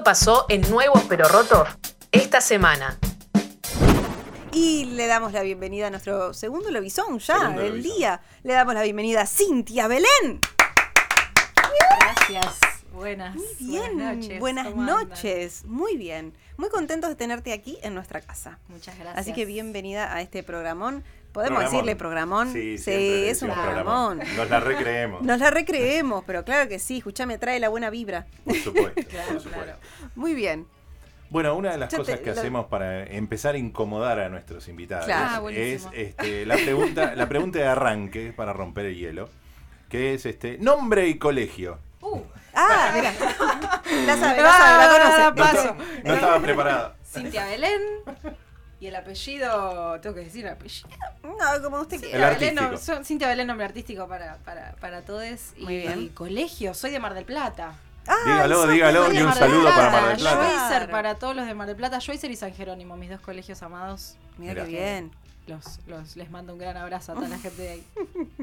Esto pasó en Nuevos pero Rotos esta semana. Y le damos la bienvenida a nuestro segundo lobizón ya Segundo del lobizón. día. Le damos la bienvenida a Cintia Belén. Gracias. Buenas. Muy bien, Buenas noches. buenas noches. Muy bien. Muy contentos de tenerte aquí en nuestra casa. Muchas gracias. Así que bienvenida a este programón. Podemos Programón. decirle programón. Sí, le es un programón. Nos la recreemos. Nos la recreemos, pero claro que sí. Escuchame, trae la buena vibra. Por supuesto, Claro, por supuesto. claro. Muy bien. Bueno, una de las te- cosas que lo- hacemos para empezar a incomodar a nuestros invitados Claro. Ah, es este, la pregunta, la pregunta de arranque para romper el hielo, que es este nombre y colegio. Uh, Ah, mira. La sabe, la sabe, la conoce. Ah, no estaba preparado. Cintia Belén. Y el apellido, tengo que decir el apellido. No, como usted quiera. El Cintia Belén, Cintia nombre artístico para, para, para todos. Y, Muy bien. y colegio, soy de Mar del Plata. Ah, Dígalo, dígalo, y un Mar del saludo para Mar del Plata. Para todos los de Mar del Plata. Schweitzer y San Jerónimo, mis dos colegios amados. Mira Mira. qué bien. Los, los, les mando un gran abrazo a toda la gente de ahí.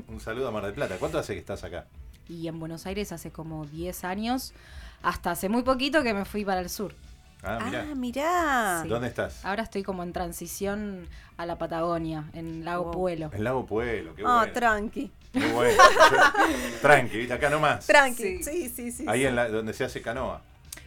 Un saludo a Mar del Plata. ¿Cuánto hace que estás acá? Y en Buenos Aires hace como 10 años, hasta hace muy poquito que me fui para el sur. Ah, mira. Ah, mirá. Sí. ¿Dónde estás? Ahora estoy como en transición a la Patagonia, en Lago Wow. Puelo. En Lago Pueblo, qué Ah, bueno. tranqui. Muy bueno. Tranqui, ¿viste? acá nomás. Tranqui. Sí. Sí, sí, sí. Ahí sí. en la, donde se hace canoa.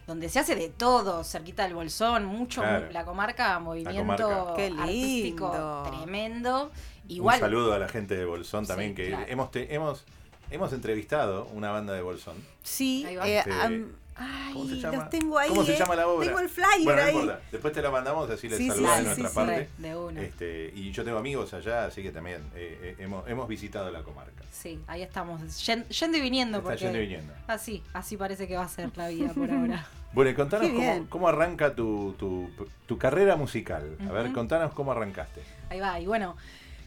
Donde se hace de todo, cerquita del Bolsón, mucho. Claro. La comarca, movimiento comarca. Qué artístico lindo. tremendo. Igual. Un saludo a la gente de Bolsón también, Sí, que claro. hemos, te- hemos, hemos entrevistado una banda de Bolsón. Sí, Ahí va. eh, Este, am- ay, ¿Cómo se llama? los tengo ahí. ¿Cómo se eh. llama la obra? Tengo el flyer bueno, no ahí. importa. Después te la mandamos, así les Sí, sí, de nuestra sí, parte. De una. Este, y yo tengo amigos allá, así que también eh, eh, hemos, hemos visitado la comarca. Sí, ahí estamos. Yen- Yendo y viniendo. Está porque yendo y viniendo. Así, así parece que va a ser la vida por ahora. Bueno, y contanos cómo, cómo arranca tu, tu, tu carrera musical. A ver, contanos cómo arrancaste. Ahí va, y bueno,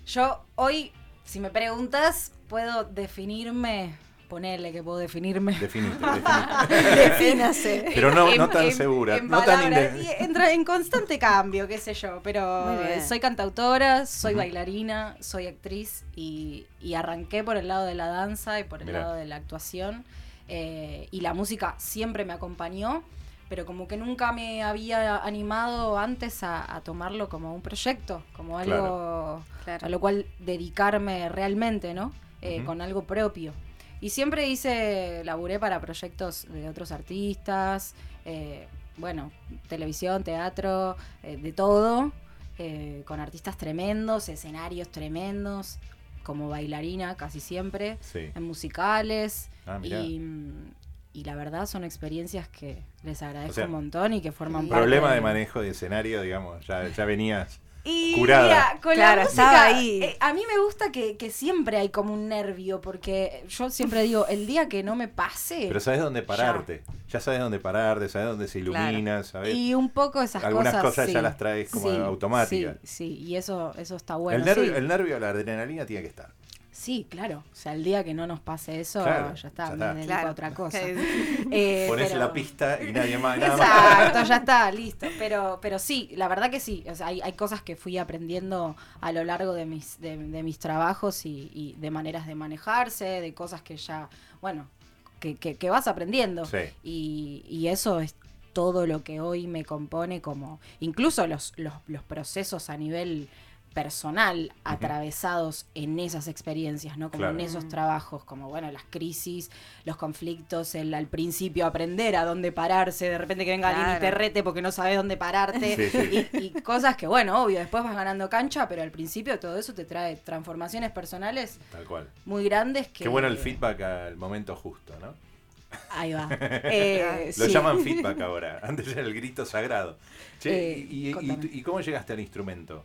yo hoy, si me preguntas, puedo definirme, ponerle que puedo definirme. Definite, definite. Defínase. Pero no, no tan en- segura. en no tan palabras, y entra en constante cambio, qué sé yo, pero soy cantautora, soy bailarina, soy actriz y, y arranqué por el lado de la danza y por el Mirá. lado de la actuación eh, y la música siempre me acompañó, pero como que nunca me había animado antes a, a tomarlo como un proyecto, como algo Claro. Claro. a lo cual dedicarme realmente, ¿no? Eh. Con algo propio. Y siempre hice, laburé para proyectos de otros artistas, eh, bueno, televisión, teatro, eh, de todo, eh, con artistas tremendos, escenarios tremendos, como bailarina casi siempre, Sí. en musicales. Ah, y, mm, y la verdad son experiencias que les agradezco O sea, un montón y que forman parte Problema de de- manejo de escenario, digamos, ya, ya venías. Y Curada. mira, con Claro, la estaba música, ahí. eh, a mí me gusta que, que siempre hay como un nervio, porque yo siempre digo, el día que no me pase, Pero sabes dónde pararte. Ya, sabes dónde pararte, sabes dónde se ilumina, sabes. y un poco esas Algunas cosas, cosas ya las traes como Sí, automáticas. Sí, sí, y eso, eso está bueno. el, nervio, sí. el nervio, la adrenalina tiene que estar. Sí, claro. O sea, el día que no nos pase eso, Claro, ya está, ya me está. dedico Claro. a otra cosa. Eh, Pones pero- la pista y nadie más. Nada más. Exacto, ya está, listo. Pero, pero sí, la verdad que sí. O sea, hay, hay cosas que fui aprendiendo a lo largo de mis, de, de mis trabajos y, y de maneras de manejarse, de cosas que ya, bueno, que, que- que vas aprendiendo. Sí. Y, y eso es todo lo que hoy me compone como, incluso los, los, los procesos a nivel personal atravesados en esas experiencias, ¿no? Como Claro. en esos trabajos, como bueno, las crisis, los conflictos, el al principio aprender a dónde pararse, de repente que venga alguien y te Claro. rete porque no sabes dónde pararte, Sí, sí. Y, y cosas que bueno, obvio, después vas ganando cancha, pero al principio todo eso te trae transformaciones personales Tal cual. muy grandes que... Qué bueno el feedback al momento justo, ¿no? Ahí va. Eh, Lo sí. llaman feedback ahora. Antes era el grito sagrado. Che, Eh, y- y cómo llegaste al instrumento?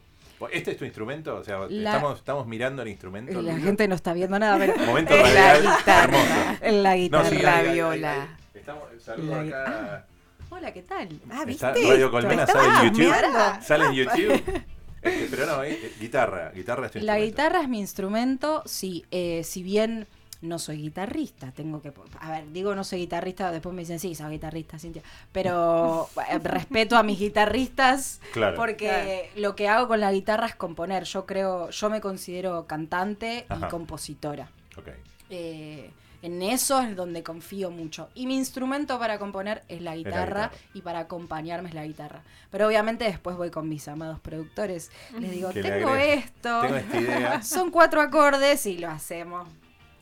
¿Este es tu instrumento? O sea, La- estamos, estamos mirando el instrumento. La gente no está viendo nada, pero... Momento En la radial guitarra. hermoso. En la No, guitarra. sí, La ahí, ahí, ahí, viola. ahí. Estamos, saludo La- acá. Hola, ¿qué tal? Ah, ¿viste? Está Radio Colmena sale en YouTube. mirando. Sale en YouTube. Este, pero no, eh, guitarra. Guitarra es tu La guitarra es mi instrumento, sí. eh, si bien no soy guitarrista, tengo que... A ver, digo no soy guitarrista, después me dicen, sí, soy guitarrista, Cintia. Pero eh, respeto a mis guitarristas Claro. porque lo que hago con la guitarra es componer. Yo creo, yo me considero cantante Ajá. y compositora. Ok. Eh, En eso es donde confío mucho. Y mi instrumento para componer es la guitarra, guitarra. y para acompañarme es la guitarra. Pero obviamente después voy con mis amados productores. Les digo, tengo esto. Tengo esta idea. Son cuatro acordes y lo hacemos.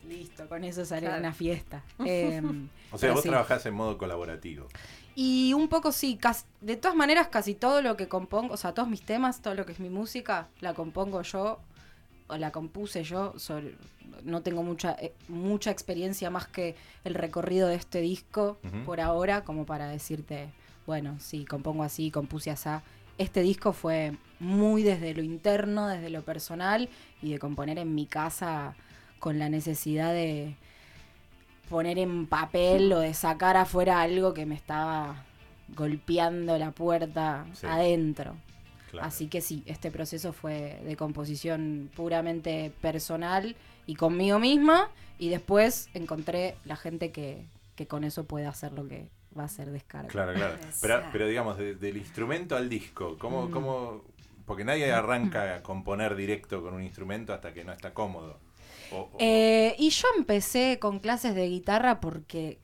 Listo, con eso sale Claro. una fiesta. Em, O sea, vos sí. trabajás en modo colaborativo. Y un poco sí, de todas maneras casi todo lo que compongo, o sea, todos mis temas, todo lo que es mi música, la compongo yo o la compuse yo. sobre- no tengo mucha eh, mucha experiencia más que el recorrido de este disco por ahora, como para decirte, bueno, sí, compongo así, compuse así. Este disco fue muy desde lo interno, desde lo personal y de componer en mi casa con la necesidad de poner en papel o de sacar afuera algo que me estaba golpeando la puerta Sí. adentro. Claro. Así que sí, este proceso fue de composición puramente personal y conmigo misma y después encontré la gente que, que con eso puede hacer lo que va a ser descarga. Claro, claro. Pero, pero digamos, de- del instrumento al disco, ¿cómo, Mm. cómo, porque nadie arranca a componer directo con un instrumento hasta que no está cómodo. Eh, y yo empecé con clases de guitarra porque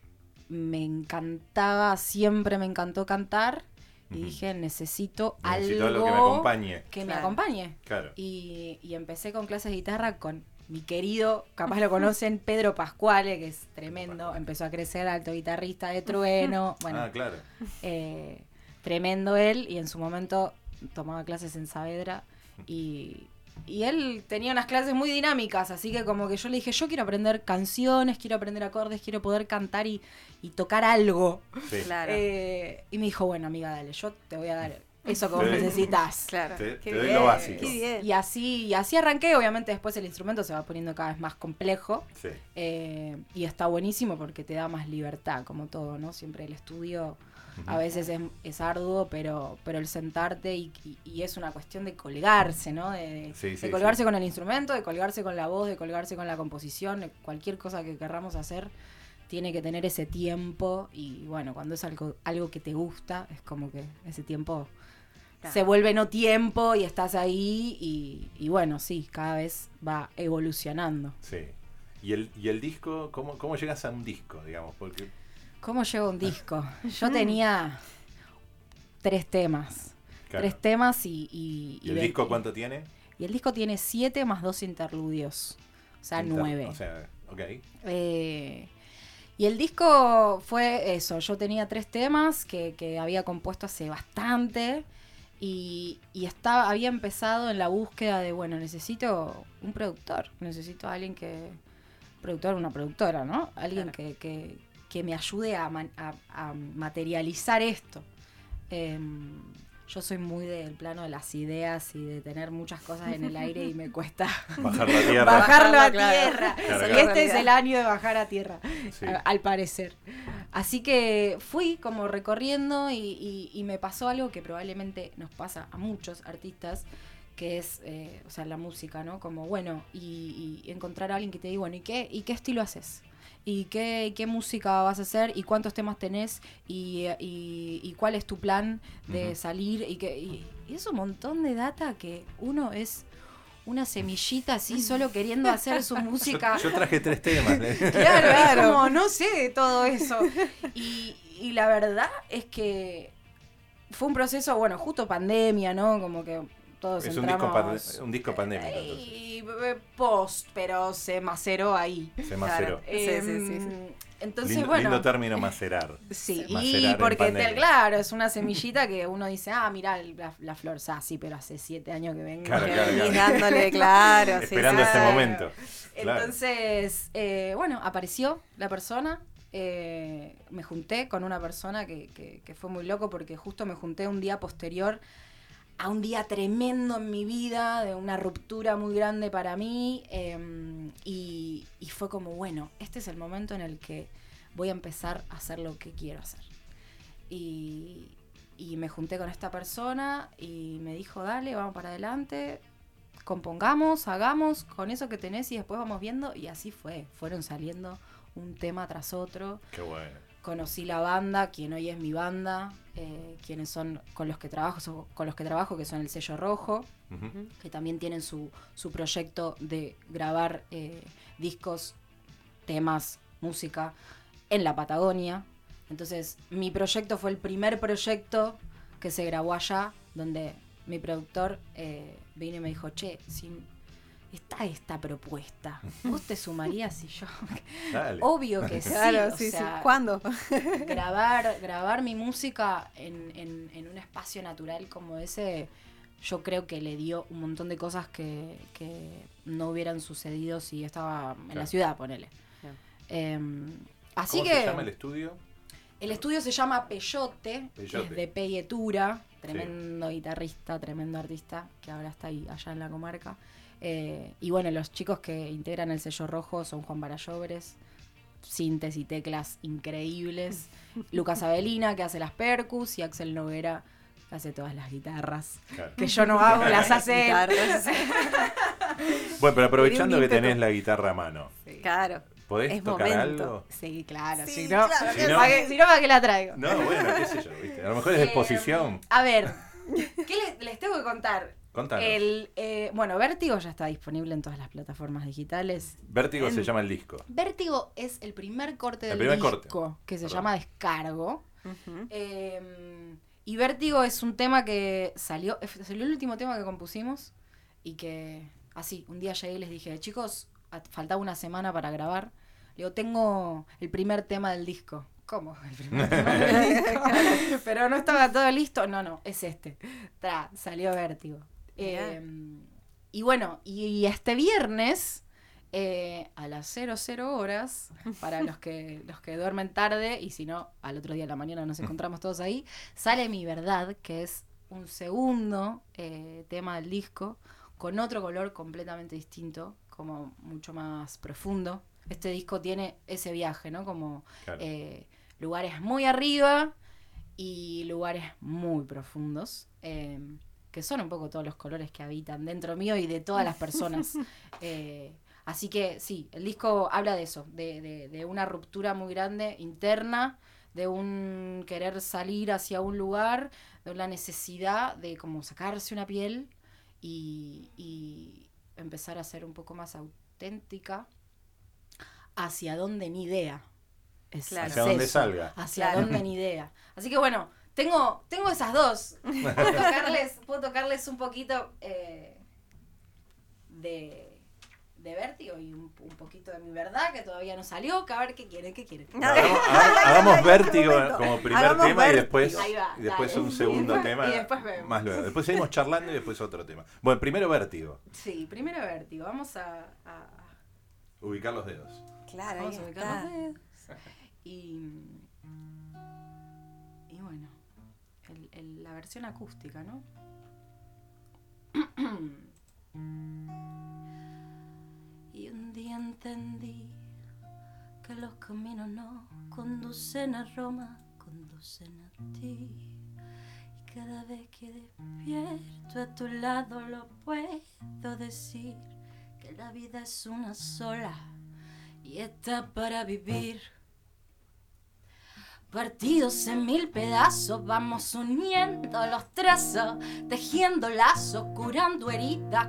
me encantaba, siempre me encantó cantar y dije necesito, necesito algo algo que me acompañe. que me Claro. acompañe. Claro. Y, y empecé con clases de guitarra con mi querido, capaz lo conocen, Pedro Pascuale, que es tremendo, empezó a crecer, alto guitarrista de trueno, bueno, ah, claro. eh, tremendo él, y en su momento tomaba clases en Saavedra, y, y él tenía unas clases muy dinámicas, así que como que yo le dije, yo quiero aprender canciones, quiero aprender acordes, quiero poder cantar y, y tocar algo. Sí. Claro. Eh, y me dijo, bueno amiga, dale, yo te voy a dar eso que vos necesitas. Claro. Te- Qué te doy lo básico. Qué bien. Y así, y así arranqué, obviamente después el instrumento se va poniendo cada vez más complejo Sí. eh, y está buenísimo porque te da más libertad, como todo, ¿no? Siempre el estudio a veces es, es arduo, pero, pero el sentarte y, y- y es una cuestión de colgarse, ¿no? De, de- Sí, de sí, colgarse sí. con el instrumento, de colgarse con la voz, de colgarse con la composición, de cualquier cosa que querramos hacer tiene que tener ese tiempo y bueno, cuando es algo, algo que te gusta, es como que ese tiempo Claro. se vuelve no tiempo y estás ahí y, y bueno, sí, cada vez va evolucionando. Sí. ¿Y el, y el disco, ¿cómo, ¿cómo llegas a un disco, digamos? Porque ¿Cómo llego a un disco? Yo tenía tres temas. claro. Tres temas y... ¿Y, ¿Y el disco cuánto tiene? Y el disco tiene siete más dos interludios. O sea, Inter- nueve. O sea, ok. Eh, y el disco fue eso, yo tenía tres temas que, que había compuesto hace bastante y, y estaba, había empezado en la búsqueda de, bueno, necesito un productor, necesito a alguien que, productor, una productora, ¿no? Alguien que, que- que me ayude a, man- a- a materializar esto. Em, yo soy muy del plano de las ideas y de tener muchas cosas en el aire y me cuesta Bajar la tierra. bajarlo a tierra. Claro, y claro. este es el año de bajar a tierra, Sí. al parecer. Así que fui como recorriendo y, y- y me pasó algo que probablemente nos pasa a muchos artistas, que es, eh, o sea, la música, ¿no? Como, bueno, y, y encontrar a alguien que te diga, bueno, ¿y qué, y qué estilo haces? ¿Y qué, qué música vas a hacer? ¿Y cuántos temas tenés? ¿Y, y- y cuál es tu plan de salir? Y, que, y, y es un montón de data que uno es una semillita así, solo queriendo hacer su música. Yo, yo traje tres temas. ¿eh? Claro, es Claro. como, no sé de todo eso. Y, y la verdad es que fue un proceso, bueno, justo pandemia, ¿no? Como que todos es un disco, un disco pandémico. entonces. Y, eh, post, pero se maceró ahí. Se maceró. Sí, sí, sí, sí. Em, Entonces, lindo, bueno... lindo término macerar. Sí, Macerar y porque, te- claro, es una semillita que uno dice, ah, mira la, la flor, ah, sí, pero hace siete años que vengo. Claro, claro, claro. dándole, claro. sí, Esperando este claro. momento. Claro. Entonces, eh, bueno, apareció la persona. eh, me junté con una persona que, que- que fue muy loco porque justo me junté un día posterior a un día tremendo en mi vida, de una ruptura muy grande para mí. y, y fue como, bueno, este es el momento en el que voy a empezar a hacer lo que quiero hacer. Y, y me junté con esta persona y me dijo, dale, vamos para adelante, compongamos, hagamos con eso que tenés y después vamos viendo. Y así fue, fueron saliendo un tema tras otro. Qué bueno. Conocí la banda, quien hoy es mi banda, eh, quienes son con los que trabajo, so- con los que trabajo, que son el sello rojo, que también tienen su, su proyecto de grabar eh, discos, temas música en la Patagonia. Entonces, mi proyecto fue el primer proyecto que se grabó allá, donde mi productor eh, vino y me dijo, che, si está esta propuesta, ¿vos te sumarías y yo? Dale. Obvio que sí. Claro, o sí, sí. ¿Cuándo? grabar, grabar mi música en, en- en un espacio natural como ese, yo creo que le dio un montón de cosas que, que no hubieran sucedido si estaba en la ciudad, ponele. Claro. Em, así ¿Cómo que se llama el estudio? el estudio se llama Peyote, Peyote. es de Peyetura, tremendo guitarrista, tremendo artista, que ahora está ahí, allá en la comarca. Eh, y bueno, los chicos que integran el sello rojo son Juan Barallobres, sintes y teclas increíbles, Lucas Avelina, que hace las percus, y Axel Noguera, que hace todas las guitarras. Claro. Que yo no hago, las hace. Bueno, pero aprovechando que tenés la guitarra a mano, Claro. ¿podés Es tocar momento. algo? Sí, claro, Sí, si no, claro, Si no- ¿para qué- si no, ¿para qué la traigo? No, bueno, qué sé yo, ¿viste? A lo mejor es de Eh, exposición. A ver, ¿qué les, les tengo que contar? Contanos. El, eh, bueno, Vértigo ya está disponible en todas las plataformas digitales. Vértigo se en- llama el disco. Vértigo es el primer corte El del primer disco corte. que se Perdón. llama Descargo. Eh, y Vértigo es un tema que salió, salió el último tema que compusimos y que así, un día llegué y les dije, chicos, a- faltaba una semana para grabar. Le digo, tengo el primer tema del disco. ¿Cómo? El primer tema del disco. Pero no estaba todo listo. No, no, es este. Tra, salió Vértigo. Eh, y bueno, y este viernes, eh, a las 00 horas, para los que, los que duermen tarde, y si no, al otro día de la mañana nos encontramos todos ahí, sale Mi Verdad, que es un segundo eh, tema del disco, con otro color completamente distinto, como mucho más profundo. Este disco tiene ese viaje, ¿no? Como Claro. eh, lugares muy arriba y lugares muy profundos, eh, que son un poco todos los colores que habitan dentro mío y de todas las personas. Eh, así que sí, el disco habla de eso, de, de- de una ruptura muy grande interna, de un querer salir hacia un lugar, de la necesidad de como sacarse una piel y, y empezar a ser un poco más auténtica hacia donde ni idea. Es, Claro. es Hacia donde eso, salga. Hacia Claro. donde ni idea. Así que bueno, tengo, tengo esas dos. Puedo tocarles, puedo tocarles un poquito eh, de, de vértigo y un, un poquito de mi verdad, que todavía no salió. Que a ver qué quieren, qué quieren. Hagamos, hagamos- Este vértigo como primer Hagamos tema y después, Ahí va, y después un segundo Y después- tema y después vemos. más luego. Después seguimos charlando y después otro tema. Bueno, primero vértigo. Sí, primero vértigo. Vamos a, a- Ubicar los dedos. Claro, ahí vamos a ubicar está. los dedos. Y la versión acústica, ¿no? y un día entendí que los caminos no conducen a Roma, conducen a ti. Y cada vez que despierto a tu lado lo puedo decir, que la vida es una sola y está para vivir. Partidos en mil pedazos, vamos uniendo los trazos, tejiendo lazos, curando heridas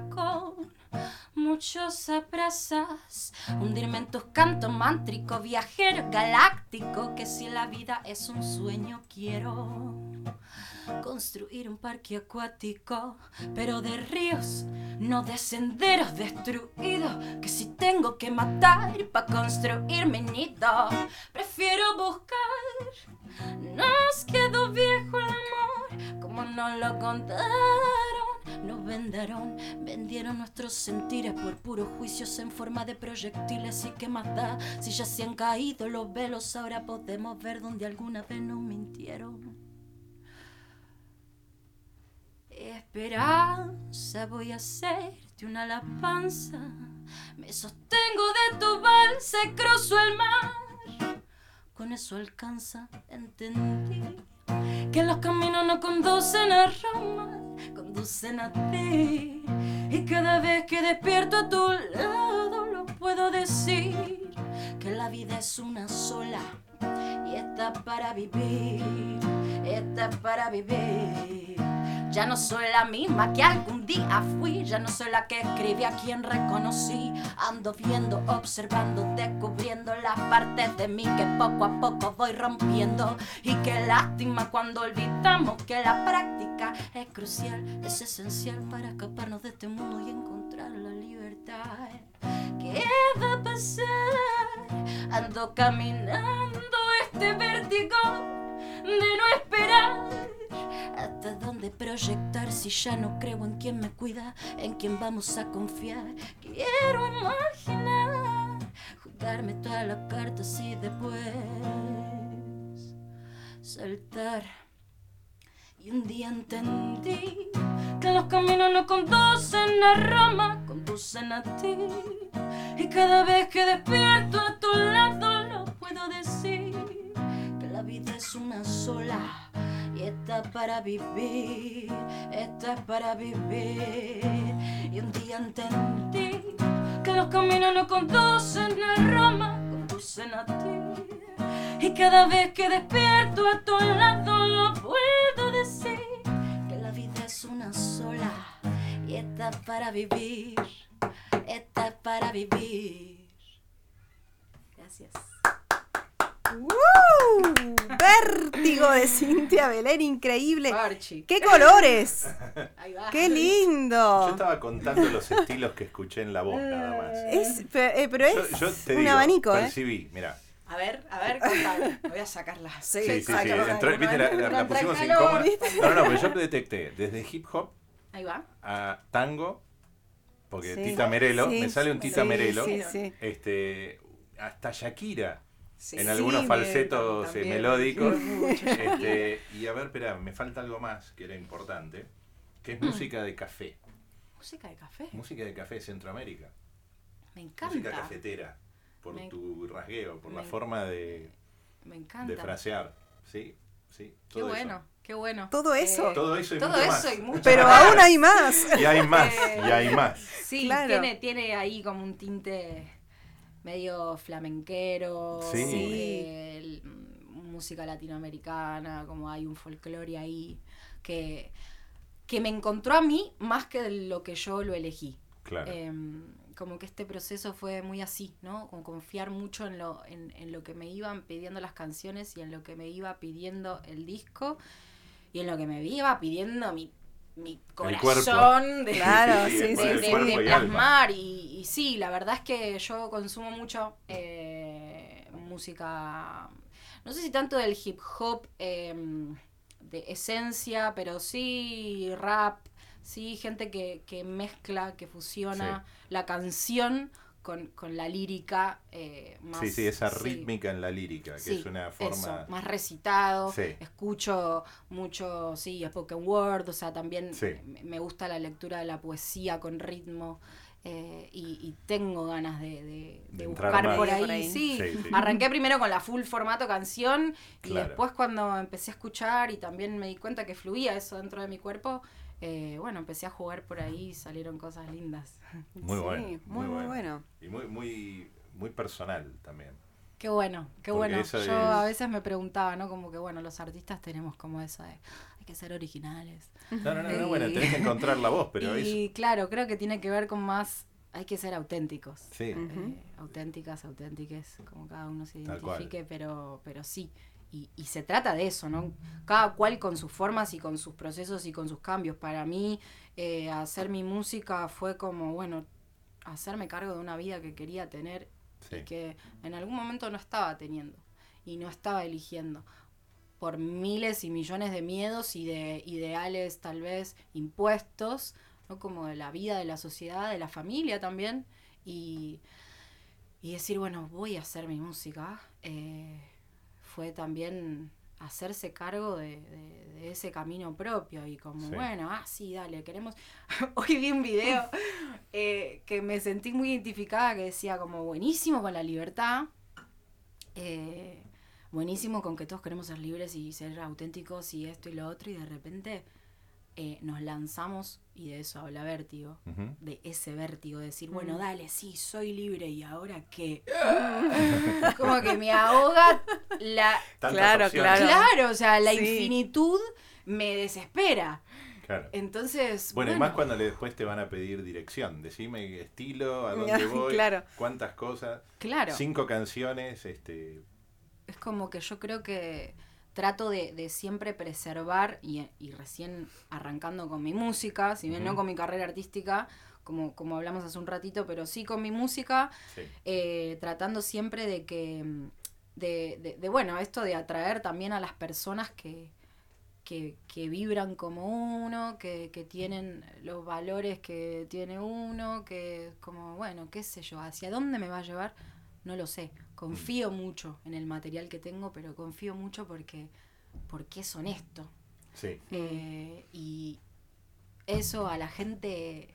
muchos abrazos. Hundirme en tus cantos mántricos, viajero galáctico, que si la vida es un sueño quiero construir un parque acuático, pero de ríos, no de senderos destruidos, que si tengo que matar para construir mi nido, prefiero buscar. Nos quedó viejo el amor, como nos lo contaron, nos vendaron, vendieron nuestros sentires por puros juicios en forma de proyectiles y qué más da, si ya se han caído los velos, ahora podemos ver donde alguna vez nos mintieron. Esperanza, voy a hacerte una alabanza. Me sostengo de tu balsa cruzo el mar. Con eso alcanza, entendí que los caminos no conducen a Roma, conducen a ti. Y cada vez que despierto a tu lado lo puedo decir, que la vida es una sola y está para vivir, está para vivir. Ya no soy la misma que algún día fui, ya no soy la que escribí a quien reconocí. Ando viendo, observando, descubriendo las partes de mí que poco a poco voy rompiendo. Y qué lástima cuando olvidamos que la práctica es crucial, es esencial para escaparnos de este mundo y encontrar la libertad. ¿Qué va a pasar? Ando caminando este vértigo de no esperar. ¿Hasta dónde proyectar si ya no creo en quien me cuida, en quien vamos a confiar? Quiero imaginar, jugarme todas las cartas y después saltar. Y un día entendí que los caminos no conducen a Roma, conducen a ti. Y cada vez que despierto a tu lado es una sola y esta es para vivir, esta es para vivir. Y un día entendí que los caminos no conducen a Roma, conducen a ti. Y cada vez que despierto a tu lado lo puedo decir que la vida es una sola y esta es para vivir, esta es para vivir. Gracias. ¡Woo! Vértigo de Cintia Belén, increíble. Archie. ¡Qué colores! Ahí va. ¡Qué Yo lindo! estaba contando los estilos que escuché en la voz, nada más. Es, eh, pero es Yo, yo te un digo, abanico, ¿eh? percibí, mira. A ver, a ver, contame. Voy a sacarla. Sí, sí, sí. entró- viste, la, la- la Entra el pusimos calor. incómoda. No, no, pero yo detecté desde hip hop Ahí va. a tango, porque Sí. Tita Merelo, Sí, me sale un Tita sí, Merelo, Sí, sí. este, hasta Shakira, Sí. en algunos Sí, falsetos eh, también. melódicos. Este, y a ver, espera, me falta algo más que era importante, que es música de café. Música de café. Música de café de Centroamérica. Me Música encanta. cafetera. Por Me- tu rasgueo, por la forma de, Me encanta. de frasear. Sí, sí. Qué bueno, eso. qué bueno. Todo eso. Todo eso y todo mucho eso más. y mucho Pero más. aún hay más. Y hay más, Eh, y hay más. Sí, Claro. tiene, tiene ahí como un tinte medio flamenquero, Sí. eh, el- mm, música latinoamericana, como hay un folclore ahí que, que me encontró a mí más que lo que yo lo elegí. Claro. Em, como que este proceso fue muy así, ¿no? Como confiar mucho en lo, en, en lo que me iban pidiendo las canciones y en lo que me iba pidiendo el disco y en lo que me iba pidiendo mi, mi corazón de, Claro, Sí, sí, sí, sí, de, plasmar y, y sí, la verdad es que yo consumo mucho eh, música, no sé si tanto del hip hop em, de esencia, pero sí rap, sí gente que, que mezcla, que fusiona la canción con, con la lírica eh, más... sí, sí, esa sí. rítmica en la lírica, que Sí, es una eso, forma... más recitado, Sí. escucho mucho, sí, spoken word, o sea, también Sí. me- gusta la lectura de la poesía con ritmo eh, y, y tengo ganas de, de- de De entrar buscar por ahí, Por ahí. Sí. Sí, sí. Arranqué primero con la full formato canción y Claro. después cuando empecé a escuchar y también me di cuenta que fluía eso dentro de mi cuerpo, eh, bueno, empecé a jugar por ahí y salieron cosas lindas. Muy Sí, bueno. muy, muy bueno. Y muy, muy, muy personal también. Qué bueno, qué Porque bueno. Yo es- a veces me preguntaba, ¿no? Como que, bueno, los artistas tenemos como eso de, hay que ser originales. No, no, no, no, bueno, tenés que encontrar la voz, pero y claro, creo que tiene que ver con más, hay que ser auténticos. Sí. Eh, auténticas, auténticas, como cada uno se identifique, pero, pero sí. Y, y se trata de eso, ¿no? Cada cual con sus formas y con sus procesos y con sus cambios. Para mí, eh, hacer mi música fue como, bueno, hacerme cargo de una vida que quería tener sí. y que en algún momento no estaba teniendo y no estaba eligiendo por miles y millones de miedos y de ideales tal vez impuestos, ¿no? como de la vida, de la sociedad, de la familia también, y, y decir, bueno, voy a hacer mi música, eh, fue también hacerse cargo de, de- de ese camino propio y como, Sí. bueno, ah, sí, dale, queremos... Hoy vi un video eh, que me sentí muy identificada que decía como buenísimo con la libertad, eh, buenísimo con que todos queremos ser libres y ser auténticos y esto y lo otro y de repente eh, nos lanzamos y de eso habla Vértigo, de ese vértigo, de decir, bueno, dale, sí, soy libre y ahora qué. como que me ahoga la... Claro. Claro. Claro, o sea, la Sí. infinitud me desespera. Claro. Entonces, Bueno, y más cuando le- después te van a pedir dirección. Decime estilo, a dónde voy, Claro. cuántas cosas. claro, Cinco canciones, este. es como que yo creo que trato de, de siempre preservar y, y recién arrancando con mi música, si bien no con mi carrera artística, como, como hablamos hace un ratito, pero sí con mi música, Sí. eh, tratando siempre de que, de, de- de, bueno, esto de atraer también a las personas que, que, que vibran como uno, que, que tienen los valores que tiene uno, que como, bueno, qué sé yo, hacia dónde me va a llevar, no lo sé. Confío mucho en el material que tengo, pero confío mucho porque, porque es honesto. Sí. Eh, y eso a la gente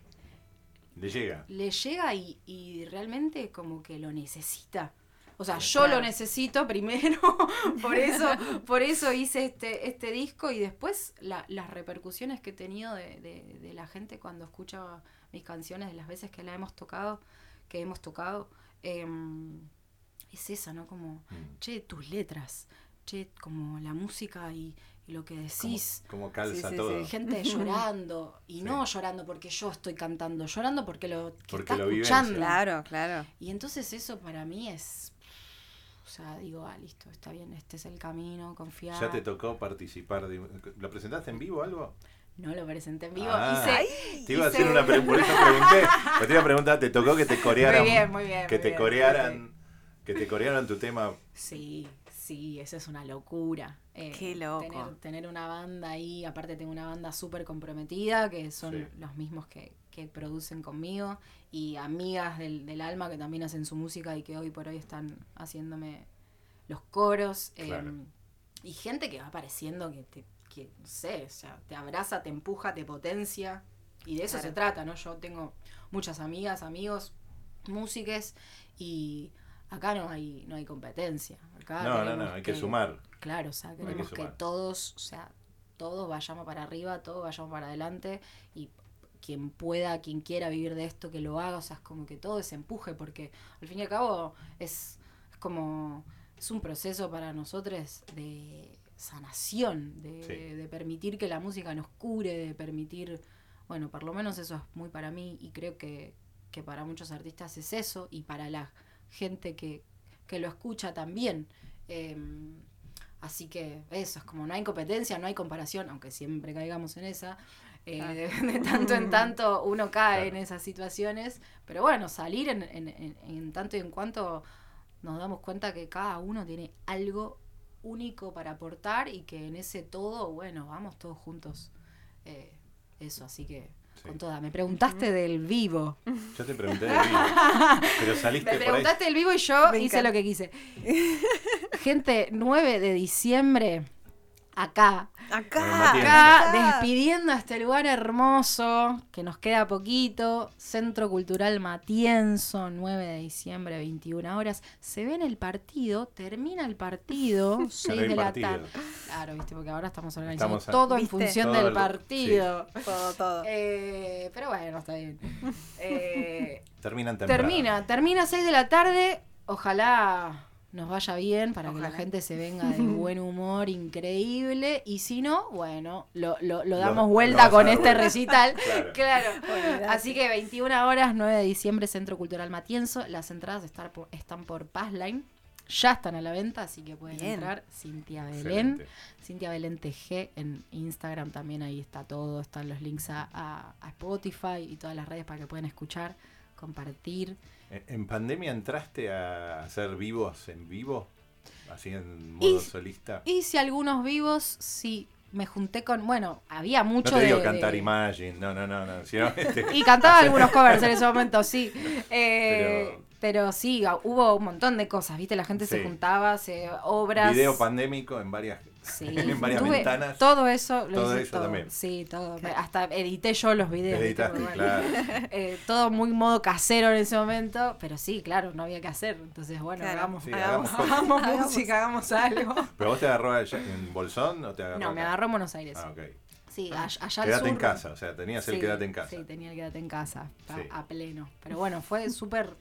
Le llega. le llega y, y realmente como que lo necesita. O sea, yo lo necesito primero, por eso, por eso hice este, este disco y después la- las repercusiones que he tenido de, de- de la gente cuando escucha mis canciones, de las veces que la hemos tocado, que hemos tocado, em, es esa, ¿no? Como, Mm. che, tus letras, che, como la música y, y lo que Como, decís. como calza Sí, sí, todo. sí. Gente llorando, y Sí. no llorando porque yo estoy cantando, llorando porque lo que Porque está lo vivencia. escuchando. Claro, claro. Y entonces eso para mí es, o sea, digo, ah, listo, está bien, este es el camino, confiar. ¿Ya te tocó participar? De, ¿Lo presentaste en vivo o algo? No lo presenté en vivo, Ah. hice... Te iba a hice- hacer una pregunta, por eso pregunté. Te iba a preguntar, ¿te tocó que te corearan? Muy bien, muy bien. que muy te bien, corearan, que te corearan tu tema. Sí, sí, eso es una locura. Eh, Qué loco. Tener, tener una banda ahí, aparte tengo una banda súper comprometida, que son Sí. los mismos que, que producen conmigo, y amigas del, del alma que también hacen su música y que hoy por hoy están haciéndome los coros. eh, Claro. y gente que va apareciendo que te, que, no sé, o sea, te abraza, te empuja, te potencia. Y de eso Claro. se trata, ¿no? Yo tengo muchas amigas, amigos, músiques, y acá no hay, no hay competencia. Acá No, no, no, hay que sumar. Claro, o sea, queremos que, todos, o sea, todos vayamos para arriba, todos vayamos para adelante y quien pueda, quien quiera vivir de esto, que lo haga, o sea, es como que todo ese empuje, porque al fin y al cabo es, es como, es un proceso para nosotros de sanación, de, Sí. de permitir que la música nos cure, de permitir, bueno, por lo menos eso es muy para mí y creo que, que para muchos artistas es eso y para la gente que, que lo escucha también. Em, así que eso, es como no hay competencia, no hay comparación, aunque siempre caigamos en esa. eh, Ah. de, de tanto en tanto uno cae Claro. en esas situaciones. Pero bueno, salir en, en- en- en tanto y en cuanto nos damos cuenta que cada uno tiene algo único para aportar y que en ese todo, bueno, vamos todos juntos. Eh, eso, así que Sí. con toda. Me preguntaste del vivo. Yo te pregunté de vivo. Pero saliste Me por ahí. preguntaste del vivo y yo Me hice encanta. lo que quise. Gente, 9 de diciembre, acá, Acá. Acá, despidiendo a este lugar hermoso, que nos queda poquito, Centro Cultural Matienzo, 9 de diciembre, 21 horas. Se ve en el partido, termina el partido, 6 hay de la tarde. Claro, viste, porque ahora estamos organizando Estamos a- todo en función Todo del lo- partido. Todo, todo. Eh, pero bueno, está bien. Eh, Terminan temprano. Termina, termina a 6 de la tarde. Ojalá nos vaya bien para que la gente se venga de buen humor increíble. Y si no, bueno, lo, lo- lo damos lo vuelta con este vuelta. recital. Claro. Así que 21 horas, 9 de diciembre, Centro Cultural Matienzo. Las entradas están por, están por Passline. Ya están a la venta, así que pueden Bien. entrar. Cintia Belén. Excelente. Cintia Belén TG en Instagram también ahí está todo, están los links a, a- a Spotify y todas las redes para que puedan escuchar, compartir. ¿En- ¿En pandemia entraste a hacer vivos en vivo? Así en modo Y- solista. Hice algunos vivos, sí, me junté con, bueno, había No mucho te digo de- cantar de- Imagine, no, no, no, no. sino, este, Y cantaba algunos covers en ese momento, sí. Eh, Pero- pero... sí, hubo un montón de cosas, ¿viste? La gente se juntaba, se obras. video pandémico en varias, Sí, en varias tuve ventanas. Todo eso, lo Todo hice eso también. Sí, todo. Hasta edité yo los videos. Editaste, Porque, claro. eh, todo muy modo casero en ese momento, pero sí, claro, no había que hacer. Entonces, bueno, Claro. hagamos, Sí, hagamos, hagamos hagamos música, hagamos algo. ¿Pero vos te agarró allá en Bolsón o te agarró No, me agarró en Buenos Aires. Ah, ok. Sí, all- allá al Quédate en casa, o sea, tenías el Sí, quédate en casa. Sí, tenía el quédate en casa, a, Sí. a pleno. Pero bueno, fue súper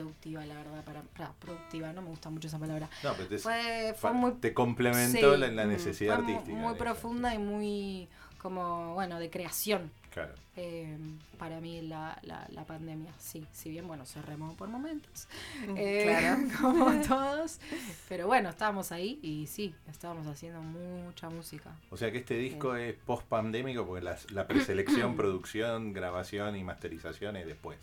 productiva, la verdad. Para, para- productiva, no me gusta mucho esa palabra. No, pero te, Fue, fue muy te complementó Sí, la, la mm, necesidad fue artística. Muy profunda y muy como, bueno, de creación. Claro. eh, para mí la, la, la pandemia, sí, si bien, bueno, se remó por momentos, eh, Claro. como todos, pero bueno, estábamos ahí y sí, estábamos haciendo mucha música. O sea que este disco es post pandémico porque las- la preselección, producción, grabación y masterización es después.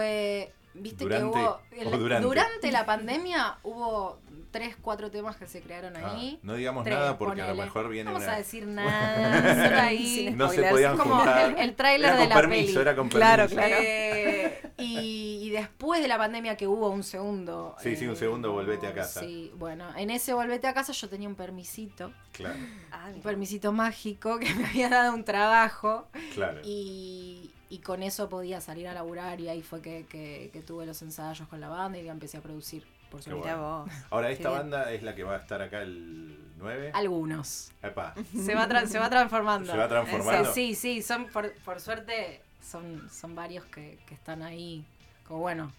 Eh, fue, viste Durante- que hubo, durante. durante la pandemia hubo tres, cuatro temas que se crearon Ah, ahí. no digamos Tres, nada porque a lo mejor viene No vamos una... a decir nada, solo ahí. No se podían como juntar. el, el tráiler Era de con la permiso, peli. era con Claro, permiso. claro. Eh, y, y después de la pandemia que hubo un segundo. Sí, sí, un segundo, volvete a casa. Sí, bueno, en ese volvete a casa yo tenía un permisito, Claro, Ah, un permisito mágico que me había dado un trabajo claro. y, y con eso podía salir a laburar y ahí fue que, que- que tuve los ensayos con la banda y ya empecé a producir, por. Mira vos. Ahora, Qué esta bien. banda es la que va a estar acá el 9. Algunos. Epa, Se va, se va transformando. se va transformando. Sí, sí, son por, por suerte son, son varios que, que están ahí. Como bueno,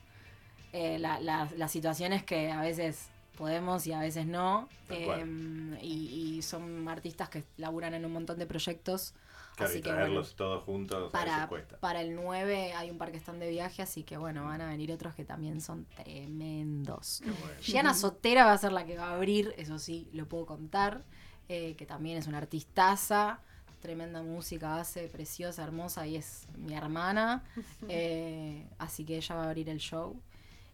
eh, la, la, la situación es que a veces podemos y a veces no. Eh, y, y son artistas que laburan en un montón de proyectos. Claro, así y que traerlos bueno, todos juntos para, cuesta. para el 9 hay un par que están de viaje, así que bueno, van a venir otros que también son tremendos. Qué bueno. Gianna Sotera va a ser la que va a abrir, eso sí, lo puedo contar, eh, que también es una artistaza, tremenda música hace, preciosa, hermosa, y es mi hermana, eh, así que ella va a abrir el show,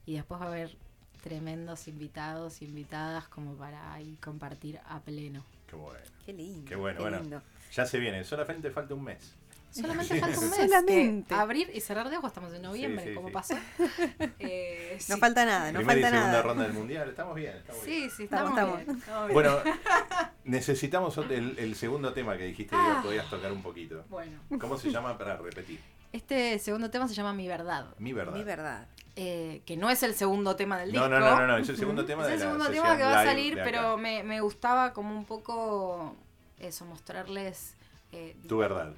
y después va a haber tremendos invitados, invitadas, como para ahí compartir a pleno. Qué bueno. Qué lindo. Qué bueno, qué bueno. lindo. Ya se viene, solamente falta un mes. Solamente falta un mes. Solamente. que abrir y cerrar de ojos, estamos en noviembre, Sí, sí, ¿cómo sí. pasó? Eh, No sí. falta nada, no Primera y falta segunda nada. ronda del mundial, estamos bien. Estamos bien. Sí, sí, Estamos, estamos, bien, estamos bien. Bueno, necesitamos el, el segundo tema que dijiste que Ah. podías tocar un poquito. Bueno, ¿Cómo se llama para repetir? este segundo tema se llama Mi Verdad. Mi verdad. Mi verdad. eh, que no es el segundo tema del No, disco. no, no, no, no, es el segundo tema Es de el segundo tema que va a salir, pero me, me gustaba como un poco eso, mostrarles. eh, Tu verdad.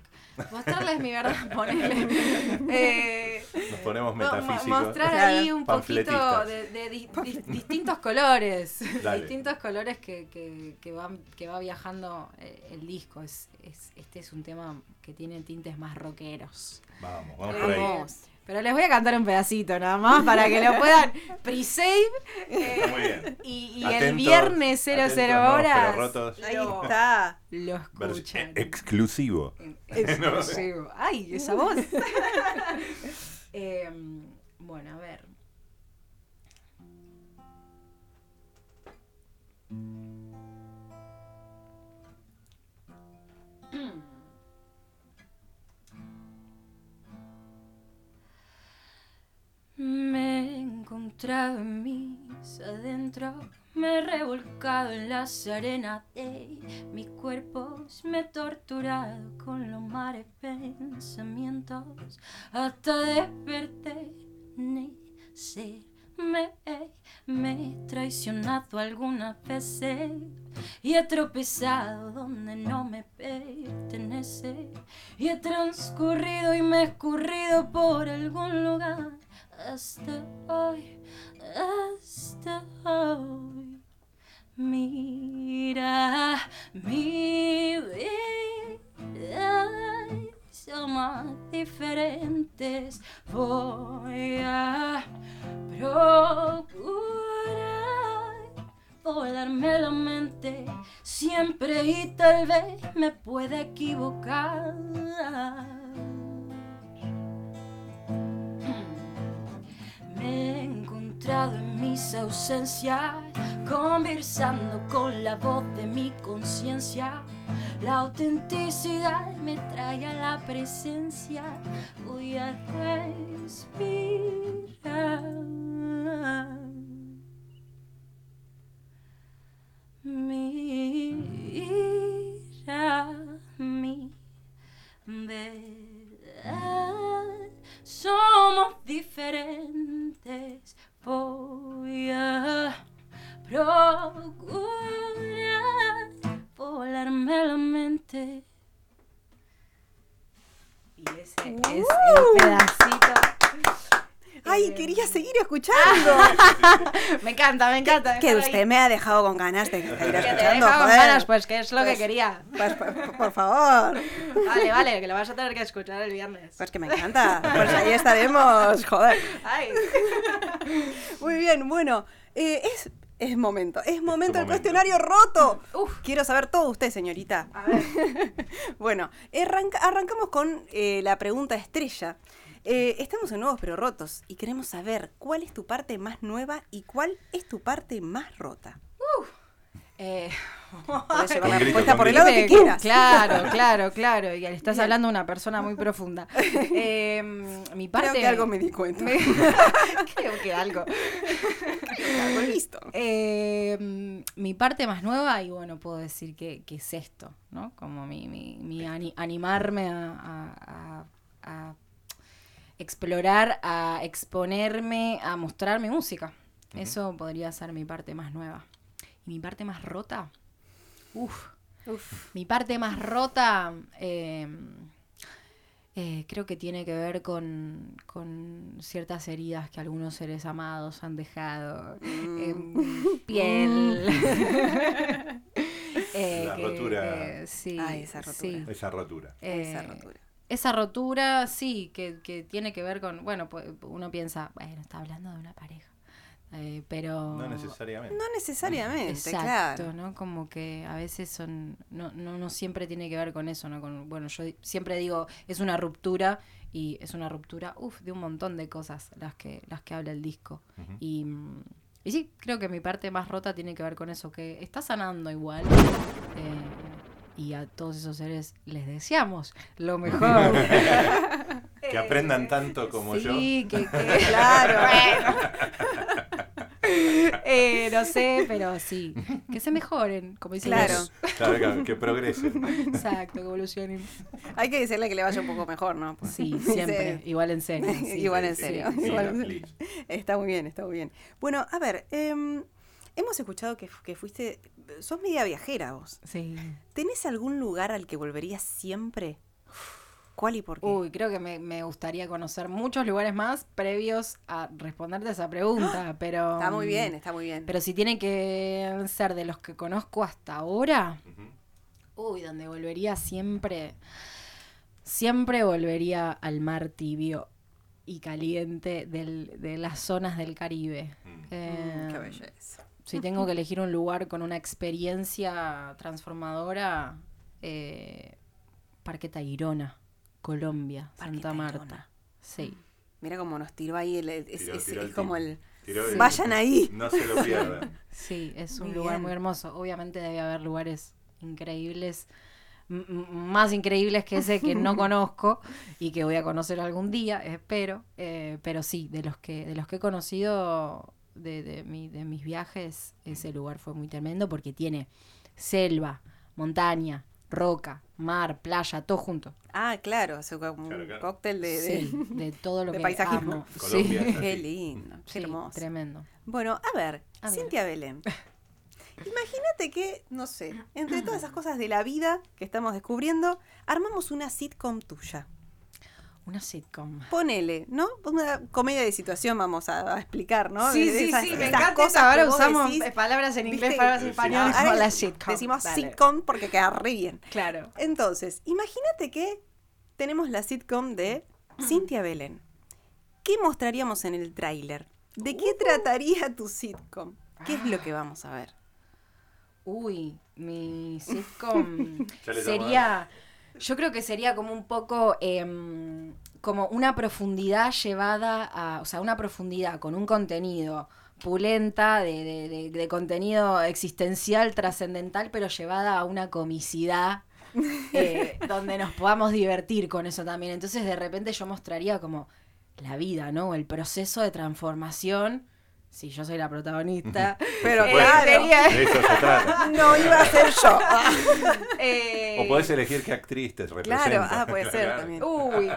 mostrarles mi verdad, ponele. Eh, Nos ponemos mo- mo- metafísicos. mostrar ahí un poquito de, de di- di- distintos colores. Dale. distintos colores que, que, que, van, que va viajando eh, el disco. Es, es, este es un tema que tiene tintes más rockeros. Vamos, vamos por ahí. Vamos. Pero les voy a cantar un pedacito nada más para que lo puedan pre-save. eh, Está muy bien. y y el viernes 00 atentos, no, horas pero rotos. Ahí lo, está. lo escuchan. eh, exclusivo. Exclusivo. Ay, esa voz. Em, bueno, a ver. Me he encontrado en mis adentro, me he revolcado en las arenas de mis cuerpos, me he torturado con los mares pensamientos, hasta desperté, ser me, me he traicionado algunas veces y he tropezado donde no me pertenece. Y he transcurrido y me he escurrido por algún lugar hasta hoy, hasta hoy. Mira mi vida, somos diferentes. Voy a procurar volarme la mente siempre y tal vez me pueda equivocar. He encontrado en mis ausencias, conversando con la voz de mi conciencia. La autenticidad me trae a la presencia. Voy a respirar. Mira mi verdad. Somos diferentes. Voy a procurar volarme la mente. Y ese es el pedacito. Ay, Eh, quería seguir escuchando. Me encanta, me encanta. que déjalo usted ahí. me ha dejado con ganas de seguir Que te escuchando, deja con ganas, pues que es lo que Pues- quería. Pues, por, por favor. Vale, vale, que lo vas a tener que escuchar el viernes. Pues que me encanta. Pues ahí estaremos, joder. Ay. Muy bien, bueno, eh, es, es momento, es momento del cuestionario roto. Uf. Quiero saber todo usted, señorita. A ver. Bueno, arranca- arrancamos con eh, la pregunta estrella. Eh, estamos en Nuevos Pero Rotos y queremos saber cuál es tu parte más nueva y cuál es tu parte más rota. Eh, Podés llevar la grito, respuesta por el lado que quieras. Claro, claro, claro. Y estás Bien. hablando de una persona muy profunda. Eh, mi parte. Creo que algo me di cuenta. Me- Creo que algo. Algo listo. Eh, mi parte más nueva, y bueno, puedo decir que, que es esto, ¿no? Como mi, mi- mi ani- animarme a, a- a- a explorar, a exponerme, a mostrar mi música. Eso podría ser mi parte más nueva. Y mi parte más rota, uff, Uf. mi parte más rota eh, eh, creo que tiene que ver con, con ciertas heridas que algunos seres amados han dejado en piel. Eh, La que- rotura. eh, sí, esa rotura. sí. Esa rotura. Esa rotura. Esa rotura, sí, que, que tiene que ver con, bueno, pues uno piensa, bueno, está hablando de una pareja, Eh, pero... No necesariamente. No necesariamente, Exacto, claro. ¿no? Como que a veces son, no, no, no siempre tiene que ver con eso, ¿no? Con, bueno, yo siempre digo, es una ruptura y es una ruptura, uff, de un montón de cosas las que, las que habla el disco. Y, y sí, creo que mi parte más rota tiene que ver con eso, que está sanando igual. eh, y a todos esos seres les deseamos lo mejor. Que aprendan tanto como yo. Sí, que, que- Claro. Eh, no sé, pero sí. Que se mejoren, como dicen Claro. los- Claro, claro, que progresen. Exacto, que evolucionen. Hay que decirle que le vaya un poco mejor, ¿no? Pues- Sí, siempre. Sí. Igual en serio. sí. Igual en serio. sí, igual en sí, serio. please. Está muy bien, está muy bien. Bueno, a ver, em, hemos escuchado que, que fuiste, sos media viajera vos. Sí. ¿Tenés algún lugar al que volverías siempre? ¿Cuál y por qué? Uy, creo que me, me gustaría conocer muchos lugares más previos a responderte esa pregunta, pero... está muy mm, bien, está muy bien. Pero si tiene que ser de los que conozco hasta ahora, uy, donde volvería siempre, siempre volvería al mar tibio y caliente del- de las zonas del Caribe. Mm. Eh, Mm, qué belleza. Si tengo que elegir un lugar con una experiencia transformadora, eh, Parque Tayrona, Colombia, Parque Santa Tayrona. Marta. Sí. Mira cómo nos tiró ahí, el, es, Tiró- es- tiró es el como el... Vayan ahí. No se lo pierdan. Sí, es un Muy lugar bien. muy hermoso. Obviamente debe haber lugares increíbles, más increíbles que ese que no conozco y que voy a conocer algún día, espero. Eh, pero sí, de los que de los que he conocido de, de, mi- de mis viajes, ese lugar fue muy tremendo porque tiene selva, montaña, roca, mar, playa, todo junto. Ah, claro, es un Claro, claro. cóctel de... de- Sí, de todo lo de que paisajismo. amo. Colombia Sí. Qué lindo, qué Sí, hermoso. tremendo. Bueno, a ver, A ver. Cintia Belén. Imagínate que, no sé, entre todas esas cosas de la vida que estamos descubriendo, armamos una sitcom tuya. Una sitcom. Ponele, ¿no? Una comedia de situación vamos a, a explicar, ¿no? Sí, sí, esas- sí, me encanta cosas. Ahora usamos decís, palabras en inglés, ¿viste? palabras en español, Ahora la sitcom. Decimos Dale. sitcom porque queda re bien. Claro. Entonces, imagínate que tenemos la sitcom de Cintia Belén. ¿Qué mostraríamos en el tráiler? ¿De Uh. qué trataría tu sitcom? ¿Qué es lo que vamos a ver? Uy, mi sitcom sería. Yo creo que sería como un poco. em, como una profundidad llevada a. O sea, una profundidad con un contenido pulenta, de, de- de- de contenido existencial, trascendental, pero llevada a una comicidad. eh, donde nos podamos divertir con eso también. Entonces, de repente, yo mostraría como la vida, ¿no? El proceso de transformación. Si yo soy la protagonista. Pero Eh, claro, sería- De eso se trata. no iba a ser yo. eh, O podés elegir qué actriz te representa. Claro, ah, puede ser Claro. también. Uy.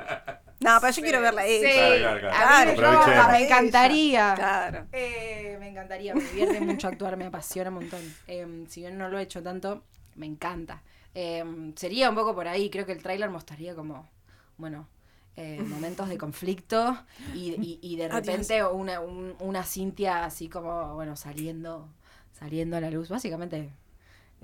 No, pero yo quiero verla ella. Sí, Claro, claro, me- encantaría. Claro. Eh, me encantaría, me divierte mucho actuar, me apasiona un montón. Eh, si bien no lo he hecho tanto, me encanta. Eh, sería un poco por ahí, creo que el tráiler mostraría como, bueno, eh, momentos de conflicto y, y- y de repente una, un- una Cintia así como, bueno, saliendo, saliendo a la luz. Básicamente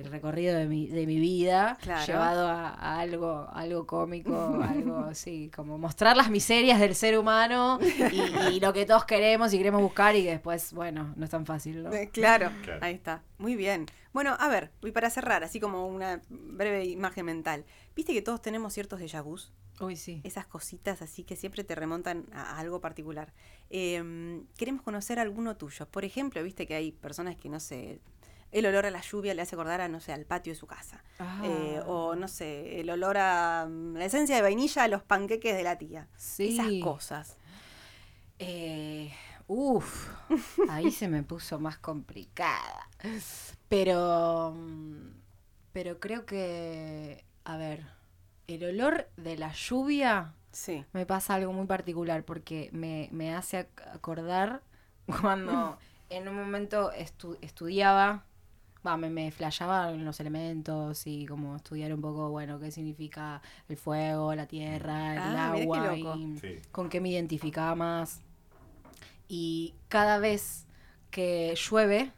el recorrido de mi, de mi vida Claro. llevado a, a algo, algo cómico, algo así, como mostrar las miserias del ser humano y, y lo que todos queremos y queremos buscar y que después, bueno, no es tan fácil, ¿no? Eh, Claro, Claro. ahí está. Muy bien. Bueno, a ver, y para cerrar, así como una breve imagen mental. ¿Viste que todos tenemos ciertos déjà vus? Uy, sí. Esas cositas así que siempre te remontan a, a algo particular. Eh, queremos conocer alguno tuyo. Por ejemplo, viste que hay personas que, no sé, el olor a la lluvia le hace acordar a, no sé, al patio de su casa. Ah. Eh, o, no sé, el olor a mm, la esencia de vainilla a los panqueques de la tía. Sí. Esas cosas. Eh, uf, ahí se me puso más complicada. Pero, mm, pero creo que, a ver, el olor de la lluvia Sí. me pasa algo muy particular porque me, me hace ac- acordar cuando en un momento estu- estudiaba, va, me, me en los elementos y como estudiar un poco, bueno, qué significa el fuego, la tierra, el Ah, qué agua loco. y Sí. con qué me identificaba más. Y cada vez que llueve,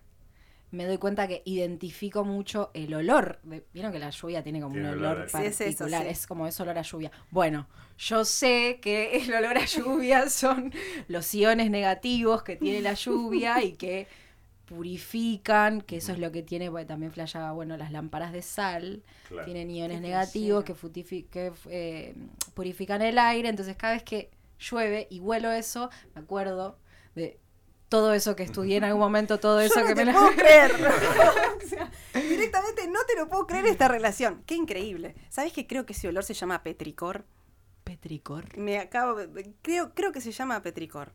me doy cuenta que identifico mucho el olor. de- Vieron que la lluvia tiene como Tiene un olor olor a- Sí, es eso, particular, sí. es como es olor a lluvia. Bueno, yo sé que el olor a lluvia son los iones negativos que tiene la lluvia y que purifican, que eso es lo que tiene, porque también flashaba, bueno, las lámparas de sal, Claro. tienen iones Qué negativos que, que eh, purifican el aire, entonces cada vez que llueve y huelo eso, me acuerdo de todo eso que estudié en algún momento, todo eso Yo no que te me puedo creer. O sea, directamente no te lo puedo creer esta relación. Qué increíble. ¿Sabes que creo que ese olor se llama petricor? Petricor. Me acabo de- creo creo que se llama petricor.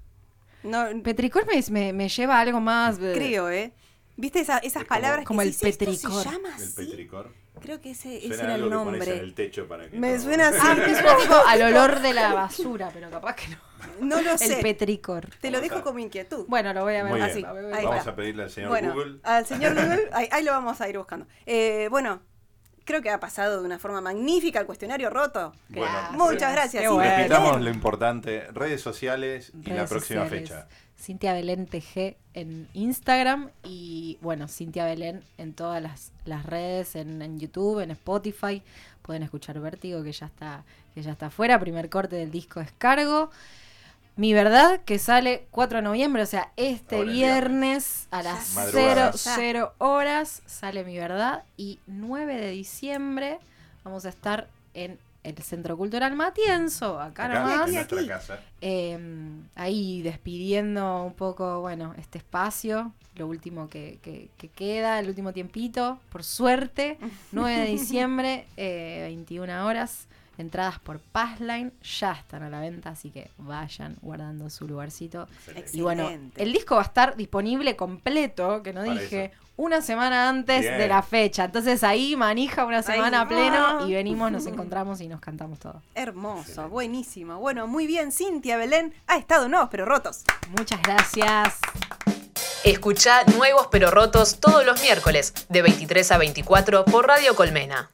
No Petricor me, me, me lleva a algo más... eh, creo, ¿eh? ¿Viste esa- esas Es como- palabras como que el decís, ¿esto petricor. se llama El así? petricor. Creo que ese, ese era el nombre. el techo para que Me no- suena así. Ah, me suena tipo al olor de la basura, pero capaz que no. No lo El sé. petricor. Te lo ¿Cómo dejo como inquietud. Bueno, lo voy a ver así. Vamos a pedirle al señor bueno, Google. al señor Google, ahí, ahí lo vamos a ir buscando. Eh, bueno, creo que ha pasado de una forma magnífica el cuestionario roto. Bueno, Muchas gracias. Qué bueno. Repitamos lo importante, redes sociales y la próxima sociales. fecha. Cintia Belén TG en Instagram y bueno, Cintia Belén en todas las, las redes, en, en YouTube, en Spotify. Pueden escuchar Vértigo que ya está, que ya está afuera. Primer corte del disco descargo. Mi verdad que sale 4 de noviembre, o sea, este Ahora viernes a las Madrugada. 0, 0 horas sale Mi verdad y 9 de diciembre vamos a estar en el Centro Cultural Matienzo, acá, Acá, nomás. en aquí. casa. Eh, ahí despidiendo un poco, bueno, este espacio, lo último que, que- que queda, el último tiempito, por suerte, 9 de diciembre, eh, 21 horas, entradas por Passline, ya están a la venta, así que vayan guardando su lugarcito. Excelente. Y bueno, el disco va a estar disponible completo, que no Para dije, eso. una semana antes Bien. de la fecha. Entonces ahí manija una semana a pleno y venimos, nos encontramos y nos cantamos todo. Hermoso, Excelente. buenísimo. Bueno, muy bien, Cintia Belén ha estado nuevos pero rotos. Muchas gracias. Escucha Nuevos pero Rotos todos los miércoles de 23 a 24 por Radio Colmena.